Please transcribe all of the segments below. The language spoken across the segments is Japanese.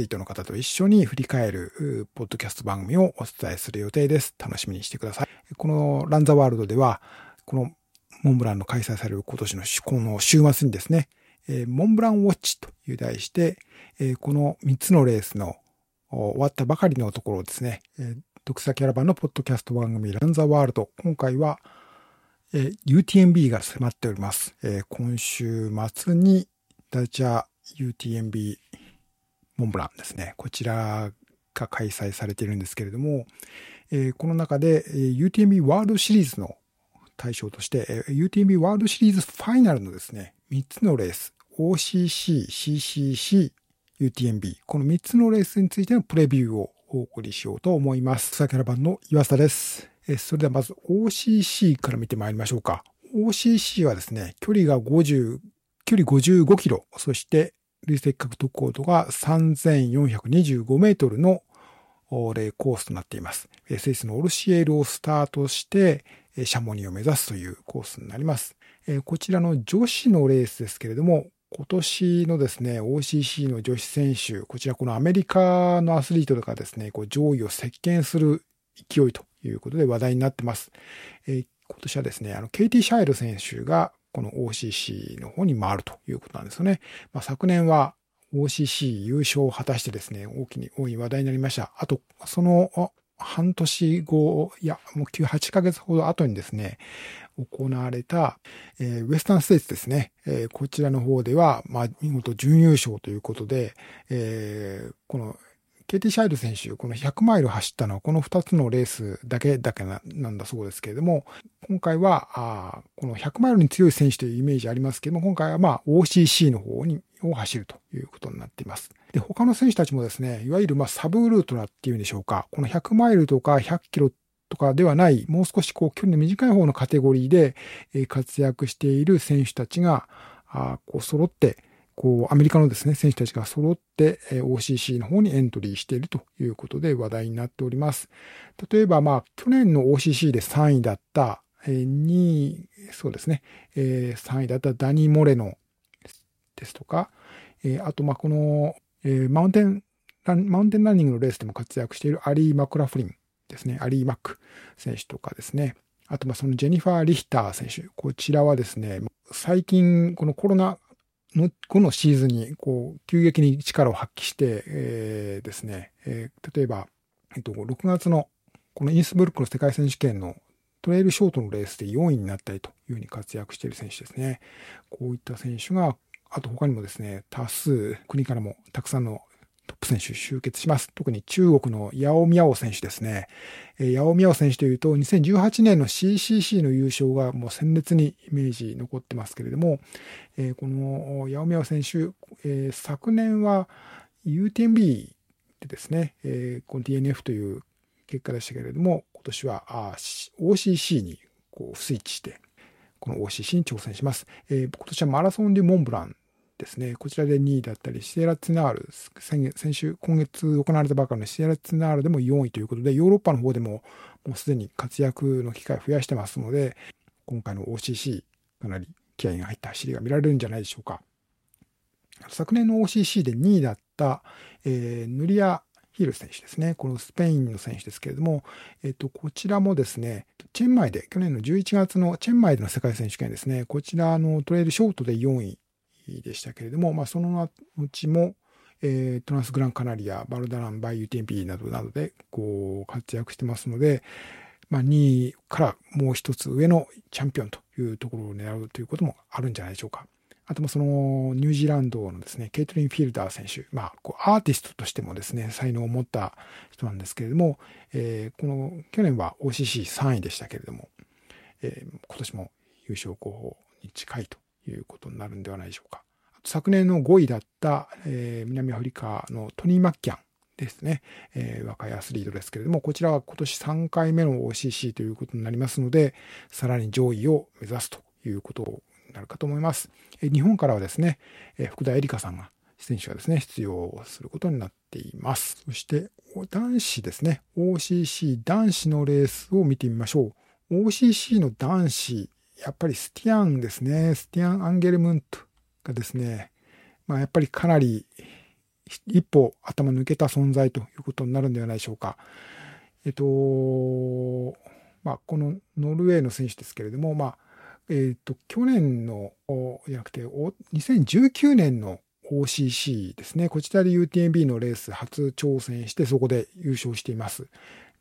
えー、アスリートの方と一緒に振り返る、ポッドキャスト番組をお伝えする予定です。楽しみにしてください。このランザワールドでは、このモンブランの開催される今年のこの週末にですね、え、モンブランウォッチという題して、え、この3つのレースの終わったばかりのところをですね、えー、独裁キャラバンのポッドキャスト番組ランザワールド。今回は、え、UTMB が迫っております。え、今週末にダチャ UTMB モンブランですね。こちらが開催されているんですけれども、えー、この中で、え、UTMB ワールドシリーズの対象として、え、UTMB ワールドシリーズファイナルのですね、3つのレース、OCC、CCC、UTMB、この3つのレースについてのプレビューをお送りしようと思います。草キャラバンの岩下です。えそれではまず OCC から見てまいりましょうか。OCC はですね、距離が50、距離55キロ、そして累積獲得高度が3425メートルのレコースとなっています。スイスのオルシエールをスタートして、シャモニーを目指すというコースになります。こちらの女子のレースですけれども、今年のですね、OCC の女子選手、こちらこのアメリカのアスリートとかですね、こう上位を席巻する勢いということで話題になってます。今年はですね、あの、ケイティ・シャイル選手がこの OCC の方に回るということなんですよね。まあ、昨年は OCC 優勝を果たしてですね、大きに、大い話題になりました。あと、その半年後、いや、もう9、8ヶ月ほど後にですね、行われた、えー、ウエスタンステーツですね。えー、こちらの方では、まあ、見事準優勝ということで、えー、このケイティ・シャイル選手、この100マイル走ったのはこの2つのレースだけだけなんだそうですけれども、今回は、あこの100マイルに強い選手というイメージありますけども、今回はまあ OCC の方に、を走るということになっています。で、他の選手たちもですね、いわゆるまあサブルートラっていうんでしょうか、この100マイルとか100キロとかではない、もう少しこう距離の短い方のカテゴリーで活躍している選手たちが、あこう揃って、こう、アメリカのですね、選手たちが揃って、え OCC の方にエントリーしているということで話題になっております。例えば、まあ、去年の OCC で3位だった、え2位、そうですね、え3位だったダニー・モレノですとか、えあと、まあ、この、えマウンテン、マウンテンランニングのレースでも活躍しているアリー・マクラフリンですね、アリー・マック選手とかですね、あと、ま、そのジェニファー・リヒター選手。こちらはですね、最近、このコロナの、このシーズンに、こう、急激に力を発揮して、えー、ですね、えー、例えば、えっと、6月の、このインスブルックの世界選手権のトレイルショートのレースで4位になったりというふうに活躍している選手ですね。こういった選手が、あと他にもですね、多数、国からもたくさんのトップ選手集結します。特に中国のヤオミャオ選手ですね。ヤオミャオ選手というと、2018年の CCC の優勝がもう鮮烈にイメージ残ってますけれども、このヤオミャオ選手、昨年は UTMB でですね、この DNF という結果でしたけれども、今年はあ OCC にこうスイッチして、この OCC に挑戦します。今年はマラソンでモンブランですね、こちらで2位だったり、シエラツナール、先週、今月行われたばかりのシエラツナールでも4位ということで、ヨーロッパの方でももうすでに活躍の機会を増やしてますので、今回の OCC、かなり気合が入った走りが見られるんじゃないでしょうか。昨年の OCC で2位だった、えー、ヌリア・ヒル選手ですね。このスペインの選手ですけれども、えっと、こちらもですね、チェンマイで、去年の11月のチェンマイでの世界選手権ですね、こちらのトレイルショートで4位でしたけれども、まあ、そのうちも、えー、トランスグランカナリア、バルダラン、バイ UTMP などなどでこう活躍してますので、まあ、2位からもう一つ上のチャンピオンというところを狙うということもあるんじゃないでしょうか。あともそのニュージーランドのですね、ケイトリン・フィールダー選手、まあ、こうアーティストとしてもですね、才能を持った人なんですけれども、えー、この去年は OCC3 位でしたけれども、えー、今年も優勝候補に近いということになるんではないでしょうか。昨年の5位だった、えー、南アフリカのトニー・マッキャンですね、えー、若いアスリートですけれども、こちらは今年3回目の OCC ということになりますので、さらに上位を目指すということになるかと思います。えー、日本からはですね、え、福田絵梨香さんが、選手がですね、出場することになっています。そして、男子ですね、OCC 男子のレースを見てみましょう。OCC の男子、やっぱりスティアンですね、スティアン・アンゲルムントがですね、まあ、やっぱりかなり一歩頭抜けた存在ということになるんではないでしょうか。えっと、まあ、このノルウェーの選手ですけれども、まあ、えっと、去年の、じゃなくて、2019年の OCC ですね。こちらで UTMB のレース初挑戦して、そこで優勝しています。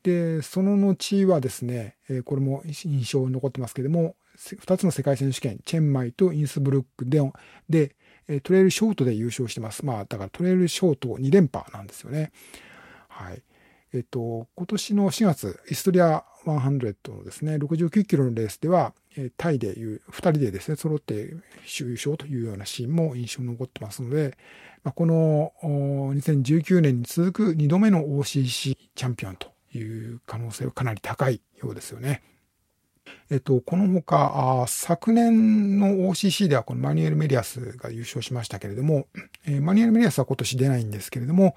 で、その後はですね、これも印象に残ってますけども、2つの世界選手権、チェンマイとインスブルックで、でトレイルショートで優勝してます。まあ、だからトレイルショート2連覇なんですよね。はい。えっと、今年の4月、イストリア100のですね、69キロのレースでは、タイでいう、2人でですね、揃って優勝というようなシーンも印象に残ってますので、まあ、この2019年に続く2度目の OCC チャンピオンという可能性はかなり高いようですよね。えっと、このほか、昨年の OCC ではこのマニュエル・メリアスが優勝しましたけれども、えー、マニュエル・メリアスは今年出ないんですけれども、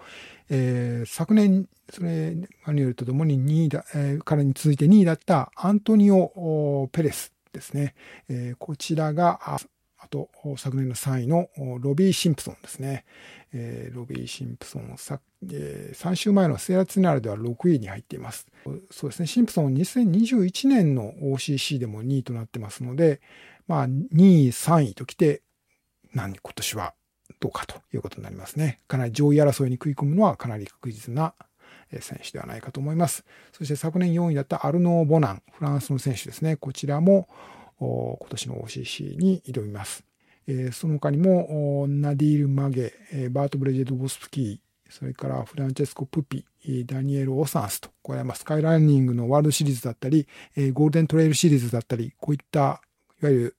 えー、昨年、それ、マニュエルとともに2位だ、えー、からに続いて2位だったアントニオ・ペレスですね。えー、こちらが、あと、昨年の3位のロビー・シンプソンですね。えー、ロビー・シンプソンさ、えー、3週前のセーラツナルでは6位に入っています。そうですね、シンプソン2021年の OCC でも2位となってますので、まあ、2位、3位ときて、何、今年はどうかということになりますね。かなり上位争いに食い込むのはかなり確実な選手ではないかと思います。そして昨年4位だったアルノー・ボナン、フランスの選手ですね。こちらも今年の OCC に挑みます。その他にも、ナディール・マゲ、バート・ブレジェド・ボスプキー、それからフランチェスコ・プピ、ダニエル・オサンスと、これはスカイランニングのワールドシリーズだったり、ゴールデントレイルシリーズだったり、こういったいわゆる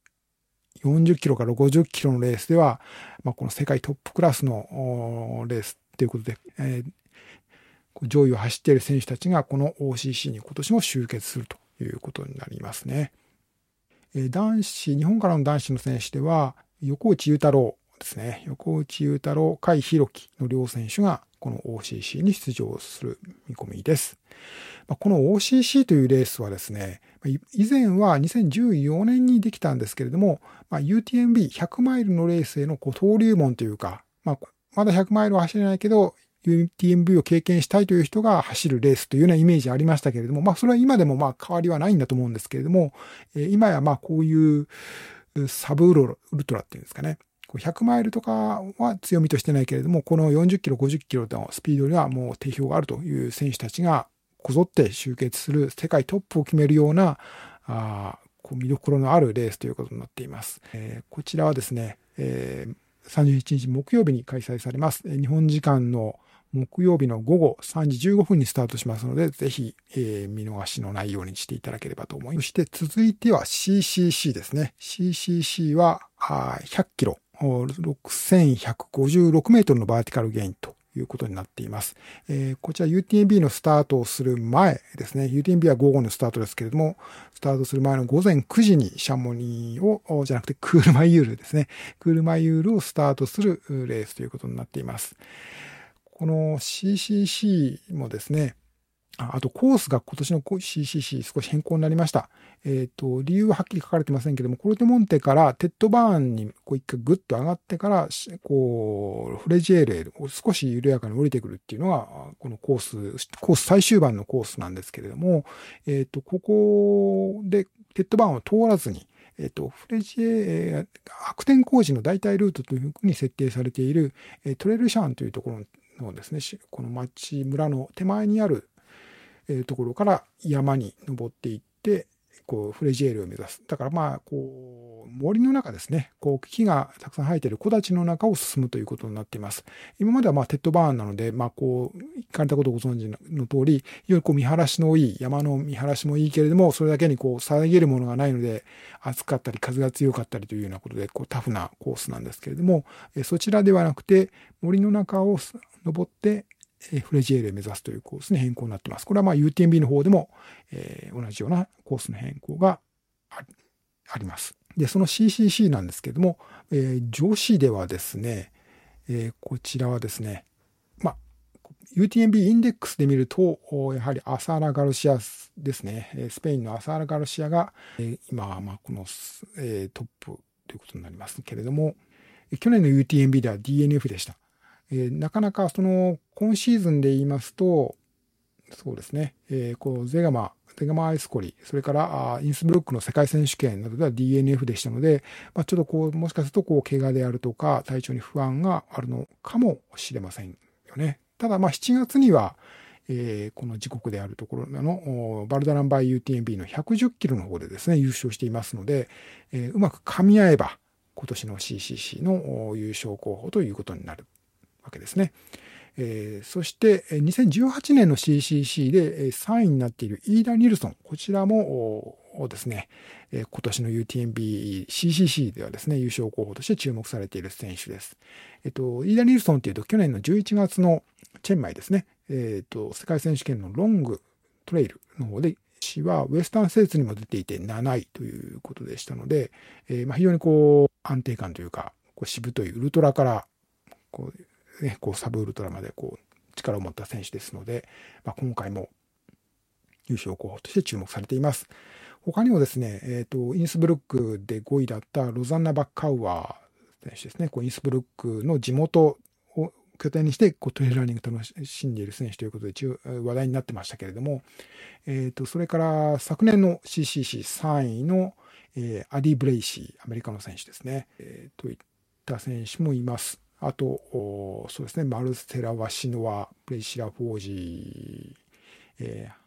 40キロから50キロのレースでは、まあ、この世界トップクラスのレースということで、え、上位を走っている選手たちがこの OCC に今年も集結するということになりますね。男子、日本からの男子の選手では、横内裕太郎ですね。横内裕太郎、甲斐弘樹の両選手がこの OCC に出場する見込みです。この OCC というレースはですね、以前は2014年にできたんですけれども、UTMB100 マイルのレースへの登竜門というか、まあ、まだ100マイルは走れないけど、UTMB を経験したいという人が走るレースというようなイメージありましたけれども、まあそれは今でもまあ変わりはないんだと思うんですけれども、今やまあこういうサブウルトラっていうんですかね。100マイルとかは強みとしてないけれども、この40キロ、50キロのスピードにはもう定評があるという選手たちがこぞって集結する世界トップを決めるような、あこう見どころのあるレースということになっています。えー、こちらはですね、えー、31日木曜日に開催されます。日本時間の木曜日の午後3時15分にスタートしますので、ぜひ、えー、見逃しのないようにしていただければと思います。そして続いては CCC ですね。CCC は100キロ、6156メートルのバーティカルゲインということになっています。えー、こちら UTMB のスタートをする前ですね。UTMB は午後のスタートですけれども、スタートする前の午前9時にシャモニーを、じゃなくてクールマイユールですね。クールマイユールをスタートするレースということになっています。この CCC もですね、あとコースが今年の CCC 少し変更になりました。えっ、ー、と、理由ははっきり書かれてませんけども、コルテモンテからテッドバーンにこう一回グッと上がってから、こう、フレジエーレを少し緩やかに降りてくるっていうのが、このコース、コース最終盤のコースなんですけれども、えっ、ー、と、ここでテッドバーンを通らずに、えっ、ー、と、フレジエ、悪天工事の代替ルートというふうに設定されている、トレルシャンというところのですね、この町村の手前にあるところから山に登っていって、こう、フレジエールを目指す。だからまあ、こう、森の中ですね、こう、木がたくさん生えている木立の中を進むということになっています。今まではまあ、テッドバーンなので、まあ、こう、行かれたことをご存知の通り、非常にこう、見晴らしのいい、山の見晴らしもいいけれども、それだけにこう、遮るものがないので、暑かったり、風が強かったりというようなことで、こう、タフなコースなんですけれども、そちらではなくて、森の中を登って、フレジエールを目指すというコースに変更になっています。これはまあ UTMB の方でも、えー、同じようなコースの変更があります。で、その CCC なんですけれども、えー、女子ではですね、えー、こちらはですね、まあ、UTMB インデックスで見ると、やはりアサーラ・ガルシアですね。スペインのアサーラ・ガルシアが、え今まあこの、えトップということになりますけれども、去年の UTMB では DNF でした。えー、なかなかその、今シーズンで言いますと、そうですね、えー、こう、ゼガマ、ゼガマアイスコリ、それからインスブルックの世界選手権などでは DNF でしたので、まあ、ちょっとこう、もしかするとこう、怪我であるとか、体調に不安があるのかもしれませんよね。ただ、まあ、7月には、えー、この時刻であるところの、バルダランバイ UTMB の110キロの方でですね、優勝していますので、えー、うまく噛み合えば、今年の CCC の優勝候補ということになるわけですね。えー、そして2018年の CCC で3位になっているイーダ・ニルソン、こちらもですね、今年の UTMB CCC ではですね、優勝候補として注目されている選手です。えっと、イーダ・ニルソンというと去年の11月のチェンマイですね、えっと、世界選手権のロングトレイルの方で氏はウエスタンステーツにも出ていて7位ということでしたので、えー、まあ非常にこう安定感というか、こうしぶといウルトラからこうね、こうサブウルトラまでこう力を持った選手ですので、まあ、今回も優勝候補として注目されています。他にもですね、え、ー、と、インスブルックで5位だったロザンナ・バッカウアー選手ですね、こうインスブルックの地元を拠点にしてこうトレイルランニング楽しんでいる選手ということで話題になってましたけれども、え、ー、と、それから昨年の CCC3 位の、えー、アディ・ブレイシー、アメリカの選手ですね、えー、といった選手もいます。あと、そうですね、マルセラ・ヴァシノヴァ、プレシラ・フォージー、えー、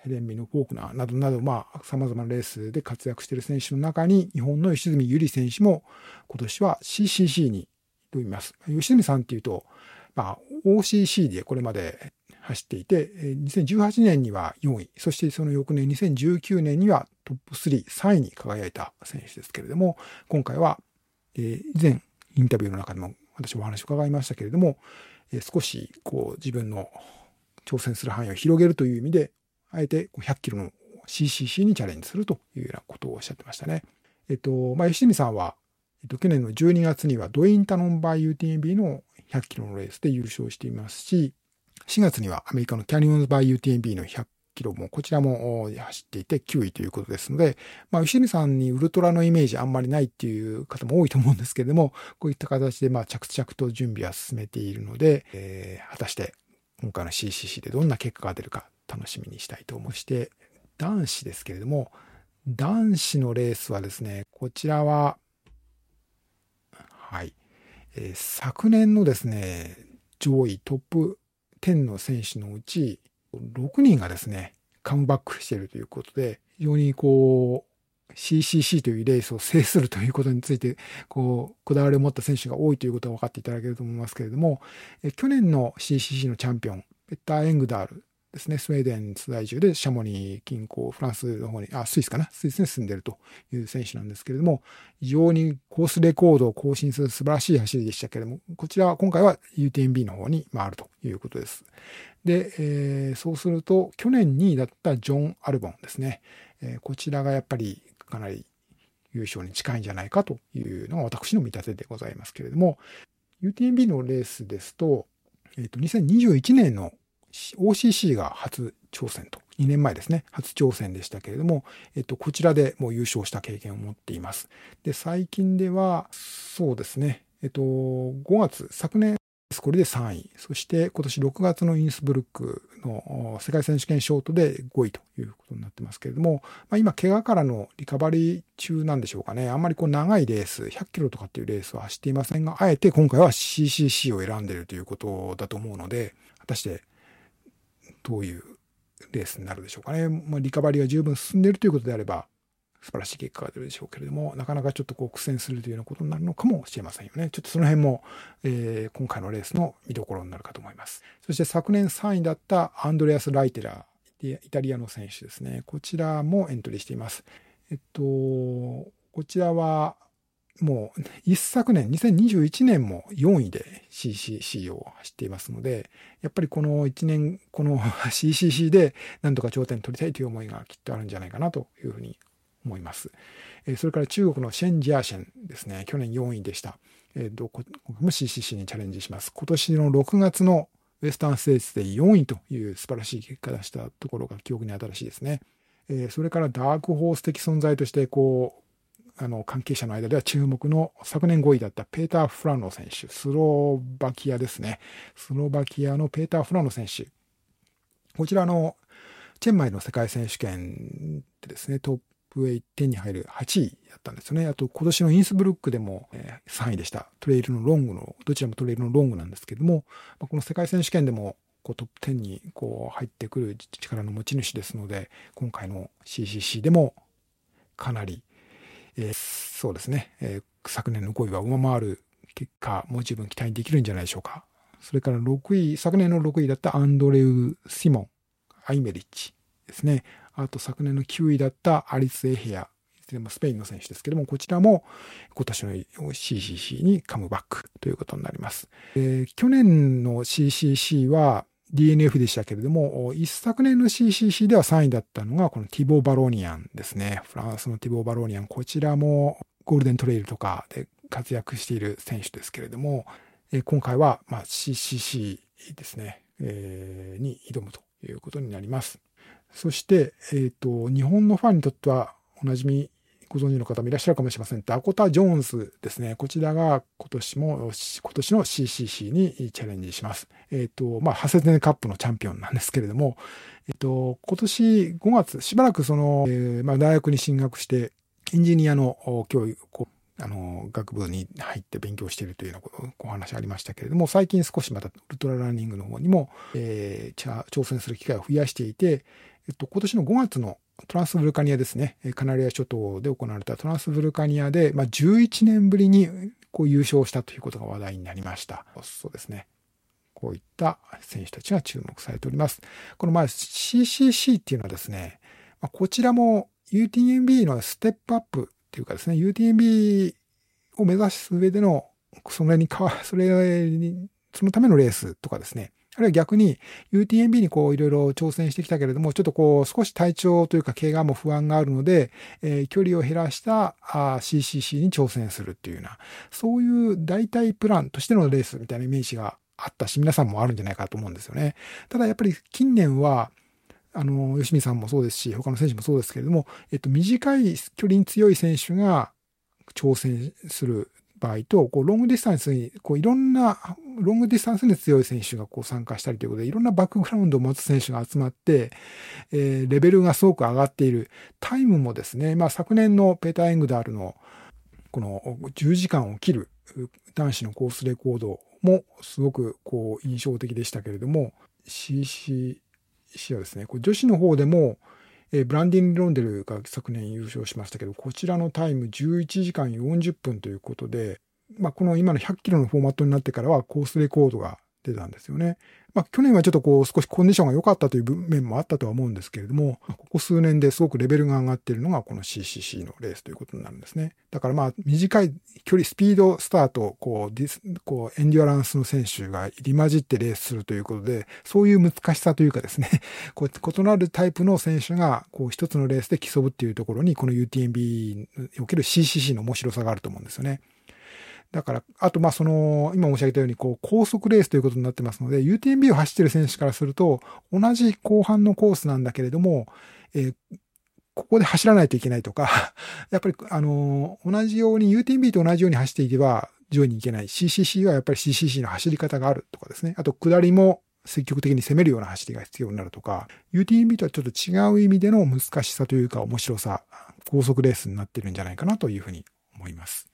ヘレンミのフォークナーなどなど、まあ、様々なレースで活躍している選手の中に、日本の吉住ゆり選手も今年は CCC に挑みます。吉住さんっていうと、まあ、OCC でこれまで走っていて、2018年には4位、そしてその翌年2019年にはトップ3、3位に輝いた選手ですけれども、今回は、えー、以前インタビューの中でも私もお話を伺いましたけれども、え少しこう自分の挑戦する範囲を広げるという意味で、あえて100キロの CCC にチャレンジするというようなことをおっしゃってましたね。えっと、まあ、吉見さんは、えっと、去年の12月にはドインタノンバイ UTMB の100キロのレースで優勝していますし、4月にはアメリカのキャニオンズバイ UTMB の100キロも、こちらも走っていて9位ということですので、まあ、牛見さんにウルトラのイメージあんまりないっていう方も多いと思うんですけれども、こういった形で、まあ、着々と準備は進めているので、えー、果たして今回の CCC でどんな結果が出るか楽しみにしたいと思いして、男子ですけれども、男子のレースはですね、こちらは、はい、えー、昨年のですね、上位トップ10の選手のうち、6人がですね、カムバックしているということで、非常にこう、CCC というレースを制するということについて、こう、こだわりを持った選手が多いということは分かっていただけると思いますけれども、え去年の CCC のチャンピオン、ペッター・エングダールですね、スウェーデン在住でシャモニー近郊、フランスの方に、あ、スイスかな？スイスに住んでるという選手なんですけれども、非常にコースレコードを更新する素晴らしい走りでしたけれども、こちらは今回は UTMB の方に回るということです。で、えー、そうすると、去年2位だったジョン・アルボンですね、えー、こちらがやっぱりかなり優勝に近いんじゃないかというのが私の見立てでございますけれども、UTMB のレースですと、えっ、ー、と、2021年の OCC が初挑戦と、2年前ですね、初挑戦でしたけれども、えっと、こちらでもう優勝した経験を持っています。で、最近では、そうですね、えっと、5月、昨年、これで3位。そして今年6月のインスブルックの世界選手権ショートで5位ということになってますけれども、まあ、今、怪我からのリカバリー中なんでしょうかね。あんまりこう長いレース、100キロとかっていうレースは走っていませんが、あえて今回は CCC を選んでいるということだと思うので、果たしてどういうレースになるでしょうかね。まあ、リカバリーが十分進んでいるということであれば、素晴らしい結果が出るでしょうけれども、なかなかちょっとこう苦戦するというようなことになるのかもしれませんよね。ちょっとその辺も、えー、今回のレースの見どころになるかと思います。そして昨年3位だったアンドレアス・ライテラー、イタリアの選手ですね。こちらもエントリーしています。えっと、こちらは、もう一昨年、2021年も4位で CCC を走っていますので、やっぱりこの1年、この CCC でなんとか頂点取りたいという思いがきっとあるんじゃないかなというふうに思います。それから中国のシェン・ジャーシェンですね、去年4位でした。えー、どこも CCC にチャレンジします。今年の6月のウエスタンステーツで4位という素晴らしい結果出したところが記憶に新しいですね。それからダークホース的存在として、こう、あの、関係者の間では注目の昨年5位だったペーター・フラノ選手、スロバキアですね。スロバキアのペーター・フラノ選手。こちらの、チェンマイの世界選手権でですね、トップ8点に入る8位だったんですね。あと今年のインスブルックでも3位でした。トレイルのロングの、どちらもトレイルのロングなんですけども、この世界選手権でもこうトップ10にこう入ってくる力の持ち主ですので、今回の CCC でもかなり、えー、そうですね、えー、昨年の5位は上回る結果も十分期待できるんじゃないでしょうか。それから6位、昨年の6位だったアンドレウ・シモン、アイメリッチですね。あと昨年の9位だったアリス・エヘア、スペインの選手ですけども、こちらも今年の CCC にカムバックということになります。えー、去年の CCC は DNF でしたけれども、一昨年の CCC では3位だったのが、このティボー・バローニアンですね。フランスのティボー・バローニアン。こちらもゴールデントレイルとかで活躍している選手ですけれども、今回は CCC ですね、えー、に挑むということになります。そして、えっ、ー、と、日本のファンにとってはおなじみご存知の方もいらっしゃるかもしれません。ダコタ・ジョーンズですね。こちらが今年も、今年の CCC にチャレンジします。えっ、ー、と、まあ、ハセテネカップのチャンピオンなんですけれども、えっ、ー、と、今年5月、しばらくその、えー、まあ、大学に進学して、エンジニアの教育、あの、学部に入って勉強しているというようなお話ありましたけれども、最近少しまたウルトラランニングの方にも、えー、挑戦する機会を増やしていて、えっと、今年の5月のトランスブルカニアですね、カナリア諸島で行われたトランスブルカニアで、まあ、11年ぶりにこう優勝したということが話題になりました。そうですね。こういった選手たちが注目されております。このま CCC っていうのはですね、まあ、こちらも UTMB のステップアップっていうかですね、UTMB を目指す上での、それにかわ、それに、そのためのレースとかですね、あるいは逆に UTMB にこういろいろ挑戦してきたけれども、ちょっとこう少し体調というか怪我も不安があるので、えー、距離を減らしたあ CCC に挑戦するっていうような、そういう代替プランとしてのレースみたいなイメージがあったし、皆さんもあるんじゃないかと思うんですよね。ただやっぱり近年は、あの、吉見さんもそうですし、他の選手もそうですけれども、えっと、短い距離に強い選手が挑戦する場合と、こう、ロングディスタンスに、こう、いろんな、ロングディスタンスに強い選手がこう参加したりということで、いろんなバックグラウンドを持つ選手が集まって、えー、レベルがすごく上がっている。タイムもですね、まあ、昨年のペーター・エングダールの、この10時間を切る男子のコースレコードもすごくこう印象的でしたけれども、CCC、はですね、こ女子の方でも、えブランディン・ロンデルが昨年優勝しましたけど、こちらのタイム11時間40分ということで、まあ、この今の100キロのフォーマットになってからはコースレコードが出たんですよね。まあ、去年はちょっとこう少しコンディションが良かったという面もあったとは思うんですけれども、ここ数年ですごくレベルが上がっているのがこの CCC のレースということになるんですね。だからまあ短い距離、スピードスタート、こうディス、こうエンデュアランスの選手が入り混じってレースするということで、そういう難しさというかですね、こう異なるタイプの選手がこう一つのレースで競うっていうところに、この UTMB における CCC の面白さがあると思うんですよね。だから、あと、ま、その、今申し上げたように、こう、高速レースということになってますので、UTMB を走ってる選手からすると、同じ後半のコースなんだけれども、えー、ここで走らないといけないとか、やっぱり、あの、同じように、UTMB と同じように走っていけば、上位に行けない。CCC はやっぱり CCC の走り方があるとかですね。あと、下りも積極的に攻めるような走りが必要になるとか、UTMB とはちょっと違う意味での難しさというか面白さ、高速レースになってるんじゃないかなというふうに思います。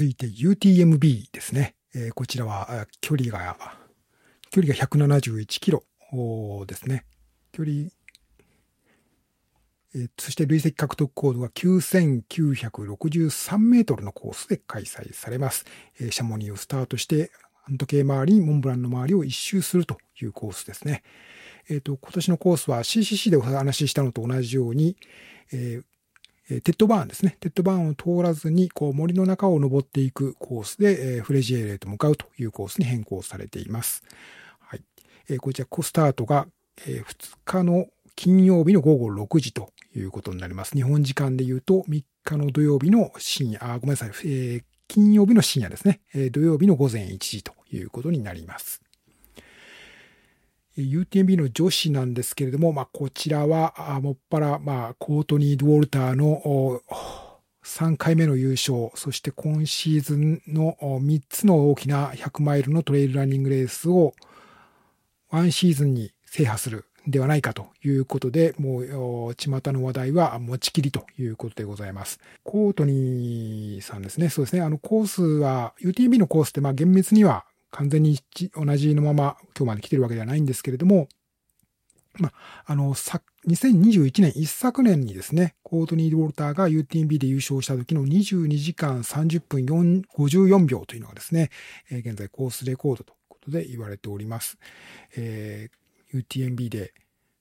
続いて UTMB ですね。えー、こちらは距離が、距離が171キロですね。距離、えー、そして累積獲得高度が9963メートルのコースで開催されます。えー、シャモニーをスタートして、反時計回り、モンブランの周りを一周するというコースですね。えっ、ー、と、今年のコースは CCC でお話ししたのと同じように、えー、えテッドバーンですね。テッドバーンを通らずに、こう森の中を登っていくコースで、えフレジェールへと向かうというコースに変更されています。はい。えーこちら、スタートが、え2日の金曜日の午後6時ということになります。日本時間で言うと、3日の土曜日の深夜、あ、ごめんなさい、えー、金曜日の深夜ですね。え土曜日の午前1時ということになります。UTMB の女子なんですけれども、まあ、こちらは、もっぱら、まあ、コートニー・ドウォルターの3回目の優勝、そして今シーズンの3つの大きな100マイルのトレイルランニングレースをワンシーズンに制覇するではないかということで、もう、巷の話題は持ちきりということでございます。コートニーさんですね。そうですね。あの、コースは、UTB のコースって、まあ、厳密には完全に同じのまま今日まで来てるわけではないんですけれども、まあ、あの、2021年一昨年にですね、コートニー・ウォルターが UTMB で優勝した時の22時間30分54秒というのがですね、現在コースレコードということで言われております。えー、UTMB で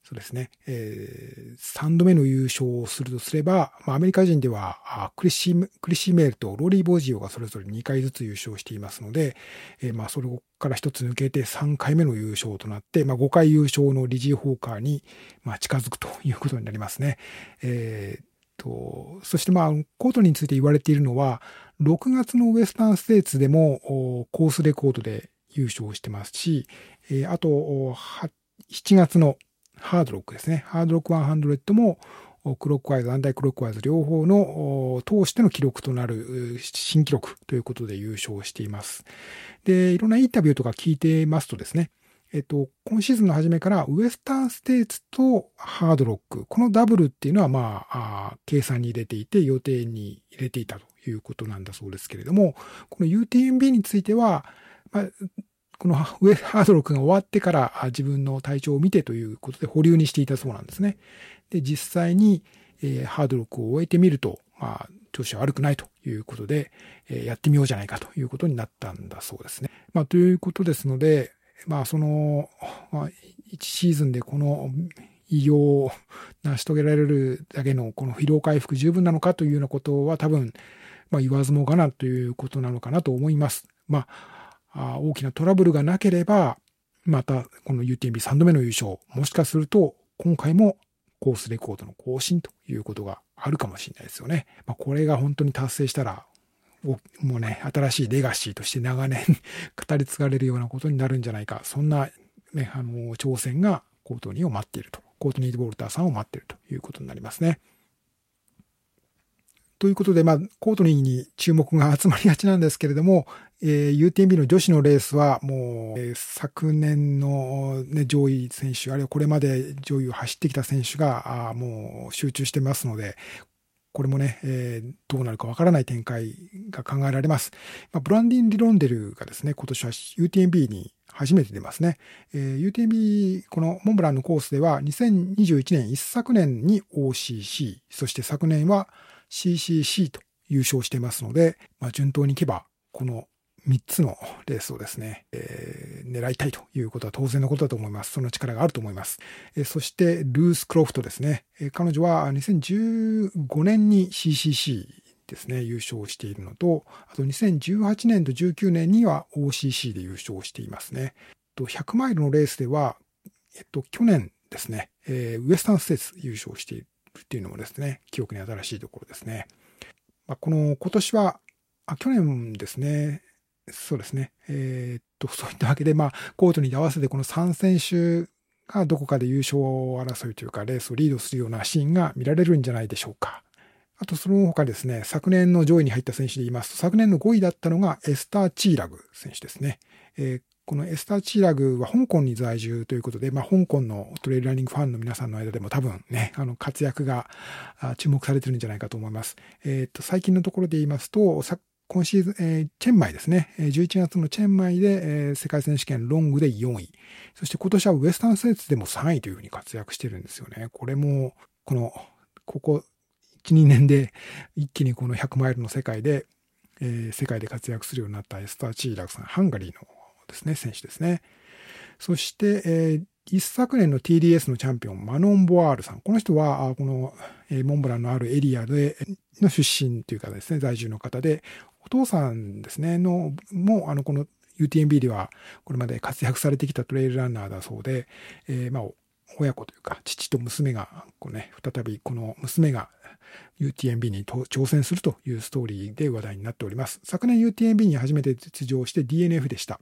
そうですね、えー、3度目の優勝をするとすれば、まあ、アメリカ人ではクリシ、クリシーメールとローリー・ボジオがそれぞれ2回ずつ優勝していますので、えー、まあ、それから1つ抜けて3回目の優勝となって、まあ、5回優勝のリジー・ホーカーに、まあ、近づくということになりますね。えーと、そしてまあ、コートについて言われているのは、6月のウエスタンステーツでもコースレコードで優勝してますし、えあと、7月のハードロックですね。ハードロック100も、クロックワイズ、アンダイクロックワイズ両方の通しての記録となる新記録ということで優勝しています。で、いろんなインタビューとか聞いてますとですね、えっと、今シーズンの初めからウエスタンステーツとハードロック、このダブルっていうのはまあ、あ計算に入れていて予定に入れていたということなんだそうですけれども、この UTMB については、まあ、この上ハードロックが終わってから自分の体調を見てということで保留にしていたそうなんですね。で、実際に、えー、ハードロックを終えてみると、まあ、調子は悪くないということで、えー、やってみようじゃないかということになったんだそうですね。まあ、ということですので、まあ、その、まあ、1シーズンでこの偉業を成し遂げられるだけのこの疲労回復十分なのかというようなことは多分、まあ、言わずもがなということなのかなと思います。まあ大きなトラブルがなければ、またこの UTMB3 度目の優勝、もしかすると今回もコースレコードの更新ということがあるかもしれないですよね。まあ、これが本当に達成したら、もうね、新しいレガシーとして長年 語り継がれるようなことになるんじゃないか。そんな、ね、あの、挑戦がコートニーを待っていると。コートニー・ボルターさんを待っているということになりますね。ということで、まあ、コートニーに注目が集まりがちなんですけれども、えー、UTMB の女子のレースはもう、えー、昨年の、ね、上位選手、あるいはこれまで上位を走ってきた選手が、あもう集中してますので、これもね、えー、どうなるかわからない展開が考えられます。まあ、ブランディン・リロンデルがですね、今年は UTMB に初めて出ますね。えー、UTMB、このモンブランのコースでは2021年一昨年に OCC、そして昨年は CCC と優勝してますので、まあ、順当にいけば、この3つのレースをですね、えー、狙いたいということは当然のことだと思います。その力があると思います。えー、そして、ルース・クロフトですね。えー、彼女は2015年に CCC ですね、優勝しているのと、あと2018年と19年には OCC で優勝していますね。と100マイルのレースでは、えっと、去年ですね、えー、ウエスタンステーツ優勝しているっていうのもですね、記憶に新しいところですね。まあ、この今年は、あ、去年ですね、そうですね、えー、っと、そういったわけで、まあ、コートに合わせてこの3選手がどこかで優勝争いというか、レースをリードするようなシーンが見られるんじゃないでしょうか。あと、その他ですね、昨年の上位に入った選手で言いますと、昨年の5位だったのがエスター・チーラグ選手ですね。えー、このエスター・チーラグは香港に在住ということで、まあ、香港のトレイルランニングファンの皆さんの間でも多分ね、あの活躍が注目されてるんじゃないかと思います。えっ、と、最近のところで言いますと、今シーズン、えー、チェンマイですね。11月のチェンマイで、えー、世界選手権ロングで4位。そして今年はウエスタンステーツでも3位というふうに活躍してるんですよね。これも、この、ここ1、2年で一気にこの100マイルの世界で、えー、世界で活躍するようになったエスター・チーラグさん、ハンガリーのですね、選手ですね。そして、えー、一昨年の TDS のチャンピオン、マノン・ボワールさん。この人は、この、え、モンブランのあるエリアで、の出身というかですね、在住の方で、お父さんですね、の、も、あの、この UTMB では、これまで活躍されてきたトレイルランナーだそうで、えー、まあ、親子というか、父と娘が、こうね、再びこの娘が UTMB に挑戦するというストーリーで話題になっております。昨年 UTMB に初めて出場して DNF でした。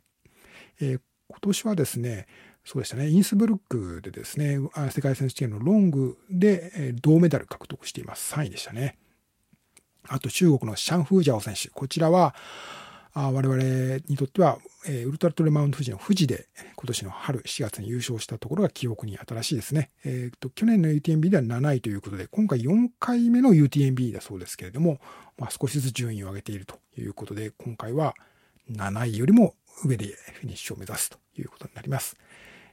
えー、今年はですね、そうでしたね、インスブルックでですね、世界選手権のロングで銅メダル獲得しています。3位でしたね。あと中国のシャンフージャオ選手。こちらは、あ我々にとっては、えー、ウルトラトレマウント富士の富士で今年の春4月に優勝したところが記憶に新しいですね。えーと、去年の UTMB では7位ということで、今回4回目の UTMB だそうですけれども、まあ、少しずつ順位を上げているということで、今回は7位よりも上でフィニッシュを目指すということになります。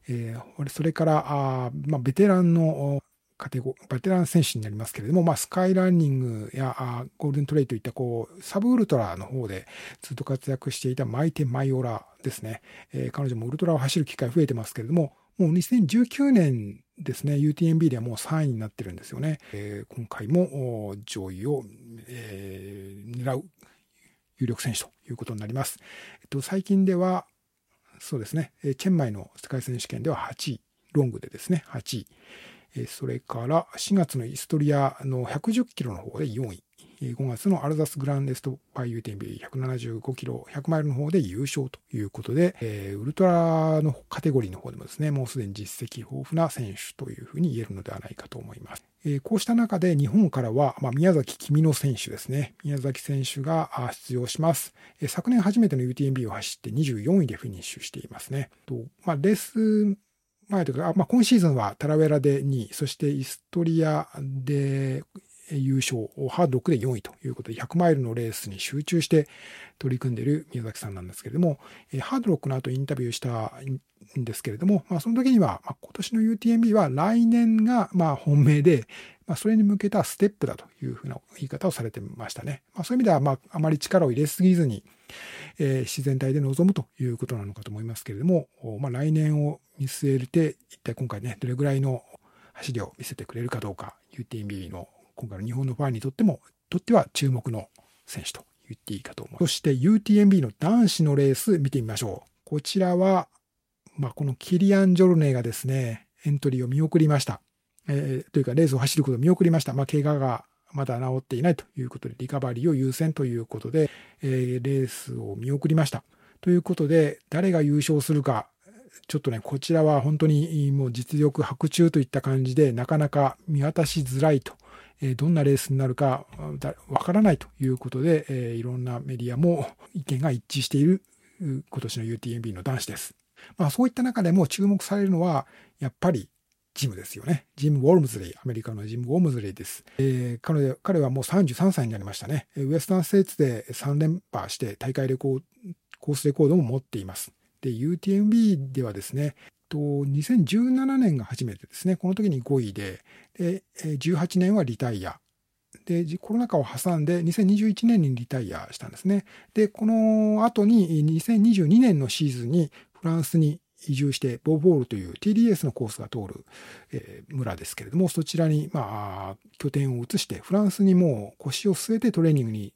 えー、それから、あまあ、ベテランのカテゴベテラン選手になりますけれども、まあ、スカイランニングやあゴールデントレイといったこうサブウルトラの方でずっと活躍していたマイテ・マイオラですね、えー、彼女もウルトラを走る機会増えてますけれども、もう2019年ですね、UTMB ではもう3位になってるんですよね。えー、今回も上位を、えー、狙う有力選手ということになります。えっと、最近では、そうですね、チェンマイの世界選手権では8位、ロングでですね、8位。それから4月のイストリアの110キロの方で4位。5月のアルザスグランデストパイ UTMB175 キロ100マイルの方で優勝ということで、えウルトラのカテゴリーの方でもですね、もうすでに実績豊富な選手というふうに言えるのではないかと思います。えこうした中で日本からは、まあ、宮崎君野選手ですね。宮崎選手が出場します。え昨年初めての UTMB を走って24位でフィニッシュしていますね。とまあ、レース前というか、まあ、今シーズンはタラウェラで2位、そしてイストリアで優勝、ハードロックで4位ということで、100マイルのレースに集中して取り組んでいる宮崎さんなんですけれども、ハードロックの後インタビューしたんですけれども、まあ、その時には、まあ、今年の UTMB は来年がまあ本命で、まあ、それに向けたステップだというふうな言い方をされてましたね。まあ、そういう意味では、まあ、あまり力を入れすぎずに、えー、自然体で臨むということなのかと思いますけれども、まあ、来年を見据えて、一体今回ね、どれぐらいの走りを見せてくれるかどうか、UTMB の今回の日本のファンにとっても、とっては注目の選手と言っていいかと思います。そして UTMB の男子のレース見てみましょう。こちらは、まあ、このキリアン・ジョルネがですね、エントリーを見送りました。えー、というか、レースを走ることを見送りました。まあ、怪我がまだ治っていないということで、リカバリーを優先ということで、えー、レースを見送りました。ということで、誰が優勝するか、ちょっとね、こちらは本当にもう実力白昼といった感じで、なかなか見渡しづらいと。どんなレースになるかわからないということで、いろんなメディアも意見が一致している今年の UTMB の男子です。まあそういった中でも注目されるのは、やっぱりジムですよね。ジム・ウォルムズレイ、アメリカのジム・ウォルムズレイです。えー、彼彼はもう33歳になりましたね。ウエスタンステーツで3連覇して大会レコーコースレコードも持っています。で、UTMB ではですね、と2017年が初めてですね、この時に5位で、で18年はリタイア。で、コロナ禍を挟んで2021年にリタイアしたんですね。で、この後に2022年のシーズンにフランスに移住して、ボーボールという TDS のコースが通る、村ですけれども、そちらに、まあ、拠点を移して、フランスにもう腰を据えてトレーニングに、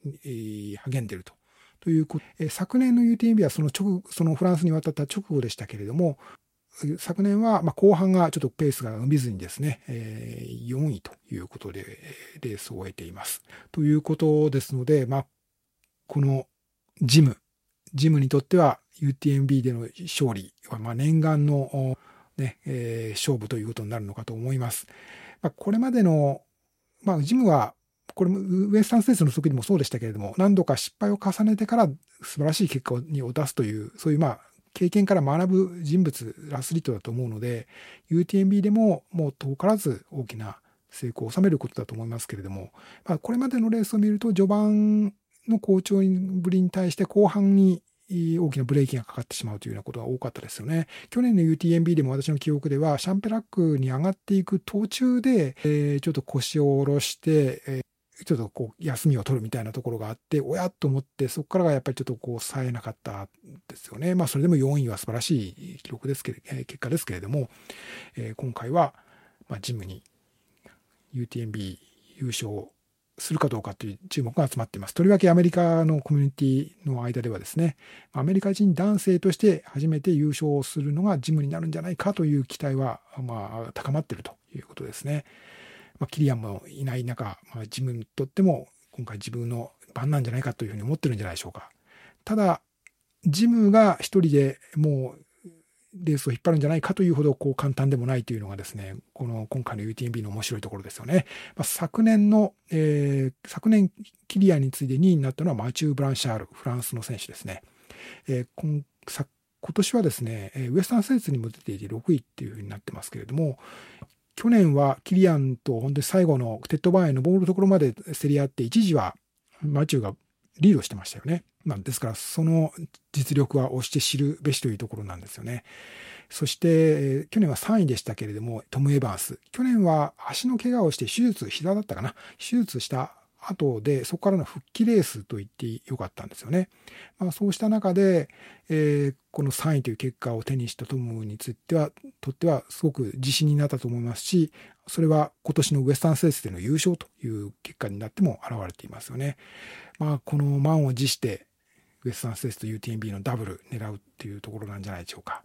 励んでいると。ということ、昨年の UTMB はその直、そのフランスに渡った直後でしたけれども、昨年は、まあ、後半がちょっとペースが伸びずにですね、えー、4位ということで、レースを終えています。ということですので、まあ、このジム、ジムにとっては UTMB での勝利は、まあ、念願の、ねえー、勝負ということになるのかと思います。まあ、これまでの、まあ、ジムは、これもウエスタンステースの時にもそうでしたけれども、何度か失敗を重ねてから素晴らしい結果を出すという、そういうまあ経験から学ぶ人物、アスリートだと思うので、UTMB でももう遠からず大きな成功を収めることだと思いますけれども、まあ、これまでのレースを見ると、序盤の好調ぶりに対して後半に大きなブレーキがかかってしまうというようなことが多かったですよね。去年の UTMB でも私の記憶では、シャンペラックに上がっていく途中で、えー、ちょっと腰を下ろして、えー、ちょっとこう休みを取るみたいなところがあって、おやっと思って、そこからがやっぱりちょっとこう冴えなかったんですよね。まあそれでも4位は素晴らしい記録ですけれ、え、結果ですけれども、えー、今回は、まあ、ジムに UTMB 優勝するかどうかという注目が集まっています。とりわけアメリカのコミュニティの間ではですね、アメリカ人男性として初めて優勝するのがジムになるんじゃないかという期待は、まあ、高まっているということですね。まあ、キリアンもいない中、まあ、ジムにとっても今回自分の番なんじゃないかというふうに思ってるんじゃないでしょうか。ただ、ジムが一人でもうレースを引っ張るんじゃないかというほどこう簡単でもないというのがですね、この今回の UTMB の面白いところですよね。まあ、昨年の、えー、昨年キリアンに次いで2位になったのはマチュー・ブランシャール、フランスの選手ですね。えー、今今年はですね、ウエスタンスーツにも出ていて6位っていうふうになってますけれども、去年はキリアンと本当に最後のテッドバーへのボールところまで競り合って、一時はマチューがリードしてましたよね。まあ、ですから、その実力は押して知るべしというところなんですよね。そして、去年は3位でしたけれども、トム・エバース。去年は足の怪我をして手術、膝だったかな。手術した後で、そこからの復帰レースと言ってよかったんですよね。まあ、そうした中で、えー、この3位という結果を手にしたトムについては、とってはすごく自信になったと思いますし、それは今年のウエスタンステースでの優勝という結果になっても現れていますよね。まあ、この満を持して、ウエスタンステースと UTMB のダブル狙うっていうところなんじゃないでしょうか。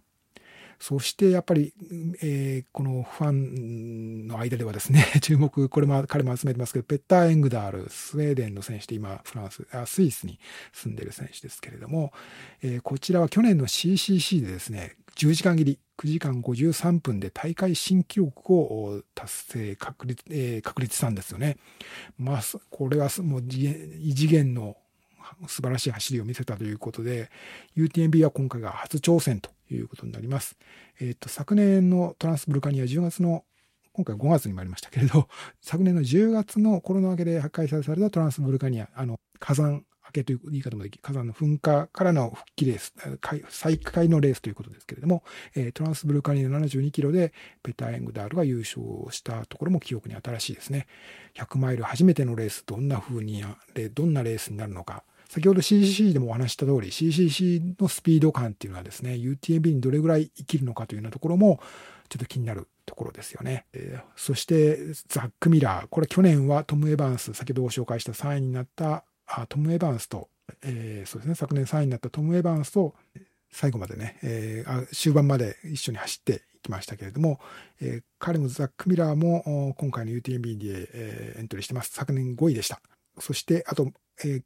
そしてやっぱり、えー、このファンの間ではですね、注目、これも彼も集めてますけど、ペッター・エングダール、スウェーデンの選手で今、フランス、あスイスに住んでる選手ですけれども、えー、こちらは去年の CCC でですね、10時間切り、9時間53分で大会新記録を達成確立、えー、確立したんですよね。まあ、これはもう異次元の素晴らしい走りを見せたということで、UTMB は今回が初挑戦ということになります。えっ、と、昨年のトランスブルカニア10月の、今回5月にもありましたけれど、昨年の10月のコロナ明けで開催されたトランスブルカニア、あの、火山明けという言い方もでき、火山の噴火からの復帰レース、再開のレースということですけれども、えー、トランスブルカニア72キロでペター・エングダールが優勝したところも記憶に新しいですね。100マイル初めてのレース、どんな風に、どんなレースになるのか、先ほど CCC でもお話した通り、CCC のスピード感っていうのはですね、UTMB にどれぐらい生きるのかというようなところも、ちょっと気になるところですよね。えー、そして、ザック・ミラー。これ去年はトム・エヴァンス、先ほどご紹介した3位になったあトム・エヴァンスと、えー、そうですね、昨年3位になったトム・エヴァンスと、最後までね、えー、終盤まで一緒に走っていきましたけれども、えー、彼もザック・ミラーも今回の UTMB で、えー、エントリーしてます。昨年5位でした。そして、あと、えー、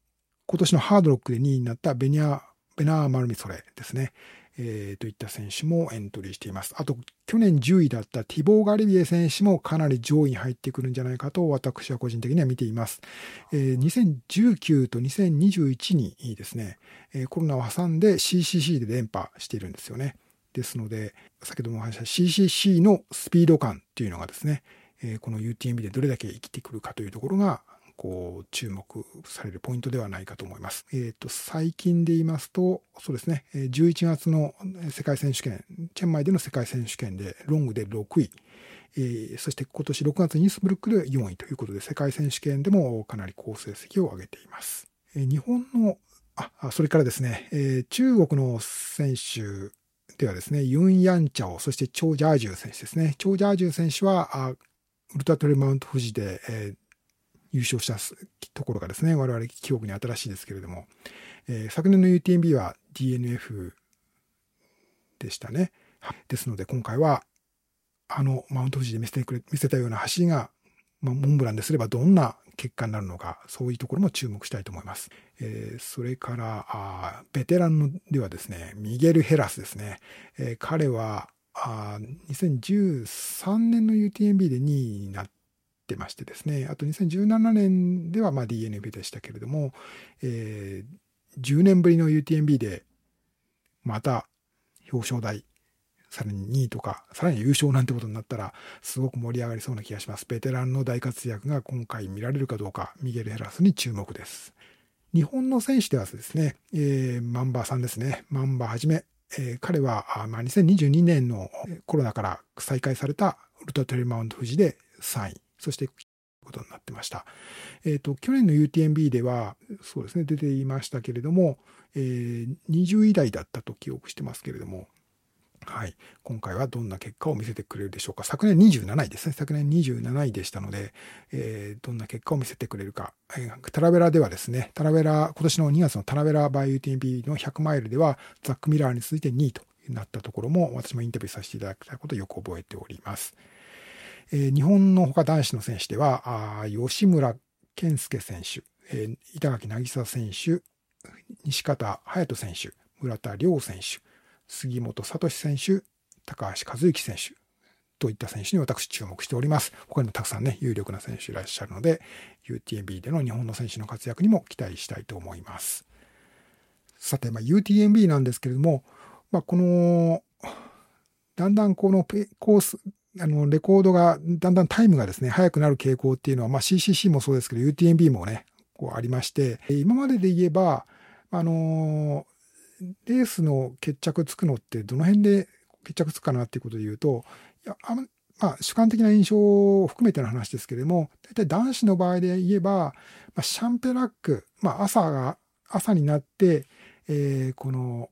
今年のハードロックで2位になったベニャ、ベナー・マルミソレですね。えー、といった選手もエントリーしています。あと、去年10位だったティボー・ガリビエ選手もかなり上位に入ってくるんじゃないかと私は個人的には見ています。えー、2019と2021にですね、コロナを挟んで CCC で連覇しているんですよね。ですので、先ほどもお話しした CCC のスピード感っていうのがですね、この UTMB でどれだけ生きてくるかというところがこう、注目されるポイントではないかと思います。えっ、ー、と、最近で言いますと、そうですね、11月の世界選手権、チェンマイでの世界選手権でロングで6位、えー、そして今年6月にニスブルックで4位ということで、世界選手権でもかなり好成績を上げています。えー、日本の、あ、それからですね、えー、中国の選手ではですね、ユン・ヤンチャオ、そしてチョウ・ジャージュ選手ですね。チョウ・ジャージュ選手は、ウルトラトレマウント富士で、えー優勝したところがですね、我々記憶に新しいですけれども、えー、昨年の UTMB は DNF でしたね。ですので今回は、あのマウント富士で見せてくれ、見せたような走りが、まあ、モンブランですればどんな結果になるのか、そういうところも注目したいと思います。えー、それから、あベテランのではですね、ミゲル・ヘラスですね。えー、彼は、あ2013年の UTMB で2位になってましてですね、あと2017年ではまあ DNB でしたけれども、えー、10年ぶりの UTMB でまた表彰台、さらに2位とか、さらに優勝なんてことになったら、すごく盛り上がりそうな気がします。ベテランの大活躍が今回見られるかどうか、ミゲル・ヘラスに注目です。日本の選手ではですね、えー、マンバーさんですね。マンバーはじめ、えー、彼は、まあ、2022年のコロナから再開されたウルトラトレマウント富士で3位。そして、ことになってました。えっ、ー、と、去年の UTMB では、そうですね、出ていましたけれども、えー、20位台だったと記憶してますけれども、はい。今回はどんな結果を見せてくれるでしょうか。昨年27位ですね。昨年27位でしたので、えー、どんな結果を見せてくれるか。えー、タラベラではですね、タラベラ、今年の2月のタラベラバイ UTMB の100マイルでは、ザック・ミラーに続いて2位となったところも、私もインタビューさせていただいたことをよく覚えております。えー、日本の他男子の選手では、あ吉村健介選手、えー、板垣渚選手、西方隼人選手、村田亮選手、杉本聡選手、高橋和之選手といった選手に私注目しております。他にもたくさんね、有力な選手いらっしゃるので、UTMB での日本の選手の活躍にも期待したいと思います。さて、まあ、UTMB なんですけれども、まあ、この、だんだんこのコース、あの、レコードが、だんだんタイムがですね、速くなる傾向っていうのは、まあ、CCC もそうですけど、UTMB もね、こうありまして、今までで言えば、あのレースの決着つくのってどの辺で決着つくかなっていうことで言うと、いやあまあ、主観的な印象を含めての話ですけれども、大体男子の場合で言えば、まあ、シャンペラック、まあ、朝が、朝になって、えー、この、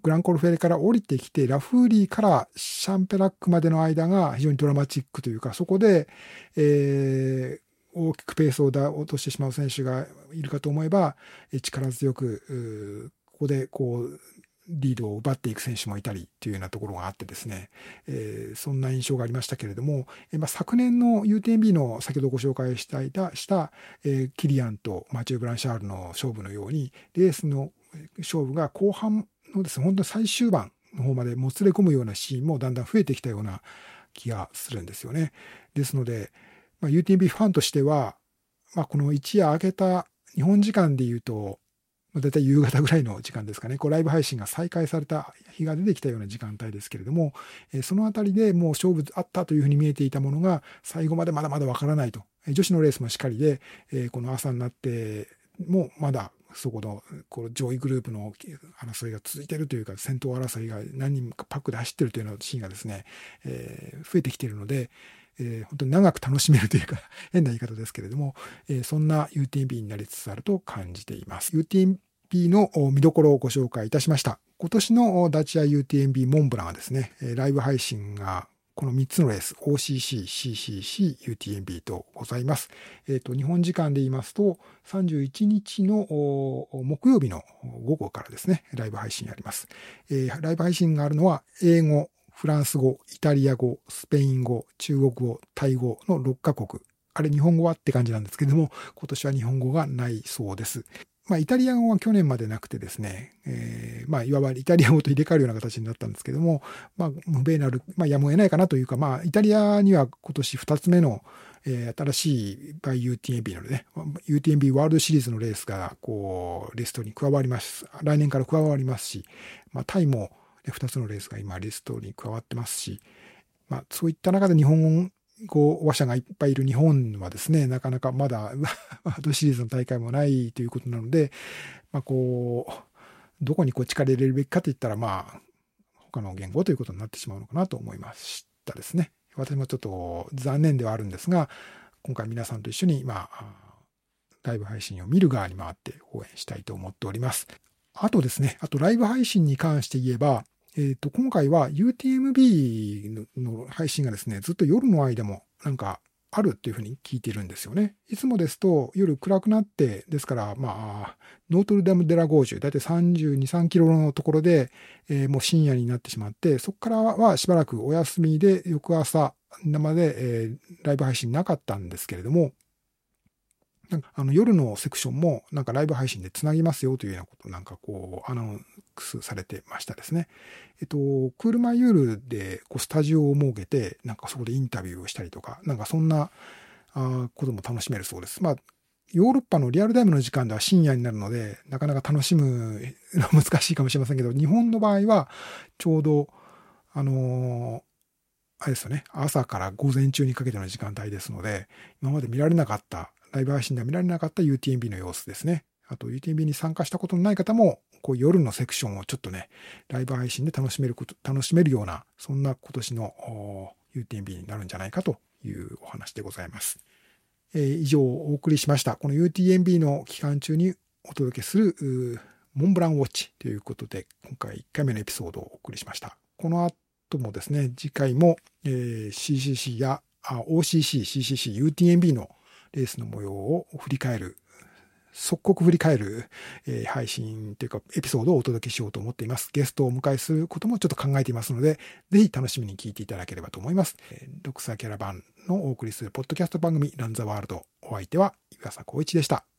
グランコルフェレから降りてきて、ラフーリーからシャンペラックまでの間が非常にドラマチックというか、そこで、えー、大きくペースを落としてしまう選手がいるかと思えば、力強く、ここでこう、リードを奪っていく選手もいたりっていうようなところがあってですね、えー、そんな印象がありましたけれども、えー、まあ、昨年の UTMB の先ほどご紹介したした、えー、キリアンとマチュー・ブランシャールの勝負のように、レースの勝負が後半のですね、本当に最終盤の方までもつれ込むようなシーンもだんだん増えてきたような気がするんですよね。ですので、まあ、UTMB ファンとしては、まあ、この一夜明けた日本時間で言うと、だいたい夕方ぐらいの時間ですかね、こうライブ配信が再開された日が出てきたような時間帯ですけれども、えそのあたりでもう勝負あったというふうに見えていたものが、最後までまだまだわからないと。女子のレースもしっかりで、えこの朝になってもまだそこのこの上位グループの争いが続いているというか、先頭争いが何人かパックで走ってるというようなシーンがですね、え増えてきているので、えー、本当に長く楽しめるというか変な言い方ですけれども、えー、そんな UTMB になりつつあると感じています。UTMB の見どころをご紹介いたしました。今年のダチア UTMB モンブランはですね、ライブ配信がこの3つのレース、OCC、CCC、UTMB とございます。えっ、ー、と、日本時間で言いますと、31日の木曜日の午後からですね、ライブ配信あります。えー、ライブ配信があるのは、英語、フランス語、イタリア語、スペイン語、中国語、タイ語の6カ国。あれ日本語はって感じなんですけども、今年は日本語がないそうです。まあ、イタリア語は去年までなくてですね、えー、まあ、いわばイタリア語と入れ替えるような形になったんですけども、まあ、無名なる、まあ、やむを得ないかなというか、まあ、イタリアには今年2つ目の、えー、新しい by UTMB のね、UTMB ワールドシリーズのレースが、こう、リストに加わります。来年から加わりますし、まあ、タイも、2つのレースが今リストに加わってますし、まあ、そういった中で日本語話者がいっぱいいる日本はですね、なかなかまだ ワードシリーズの大会もないということなので、まあ、こう、どこにこう力入れるべきかといったら、まあ、他の言語ということになってしまうのかなと思いましたですね。私もちょっと残念ではあるんですが、今回皆さんと一緒に、まあ、ライブ配信を見る側に回って応援したいと思っております。あとですね、あとライブ配信に関して言えば、えっ、ー、と、今回は UTMB の配信がですね、ずっと夜の間もなんかあるっていうふうに聞いてるんですよね。いつもですと夜暗くなって、ですから、まあ、ノートルダム・デラ・ゴージュ、だいたい32、3キロのところで、えー、もう深夜になってしまって、そこからはしばらくお休みで、翌朝生で、えー、ライブ配信なかったんですけれども、なんかあの夜のセクションもなんかライブ配信でつなぎますよというようなことなんかこうアナウンスされてましたですね。えっと、クールマイユールでこうスタジオを設けてなんかそこでインタビューをしたりとか、なんかそんなあことも楽しめるそうです。まあヨーロッパのリアルタイムの時間では深夜になるので、なかなか楽しむのは難しいかもしれませんけど、日本の場合はちょうど、あのあれですよね、朝から午前中にかけての時間帯ですので、今まで見られなかったライブ配信では見られなかった UTMB の様子ですね。あと UTMB に参加したことのない方も、こう夜のセクションをちょっとね、ライブ配信で楽しめること、楽しめるような、そんな今年の UTMB になるんじゃないかというお話でございます。えー、以上お送りしました。この UTMB の期間中にお届けするモンブランウォッチということで、今回1回目のエピソードをお送りしました。この後もですね、次回も、えー、CCC や OCC、CCC、UTMB のレースの模様を振り返る、即刻振り返る、えー、配信というかエピソードをお届けしようと思っています。ゲストをお迎えすることもちょっと考えていますので、ぜひ楽しみに聞いていただければと思います。えー、ドクサーキャラバンのお送りするポッドキャスト番組ランザワールド。お相手は岩佐光一でした。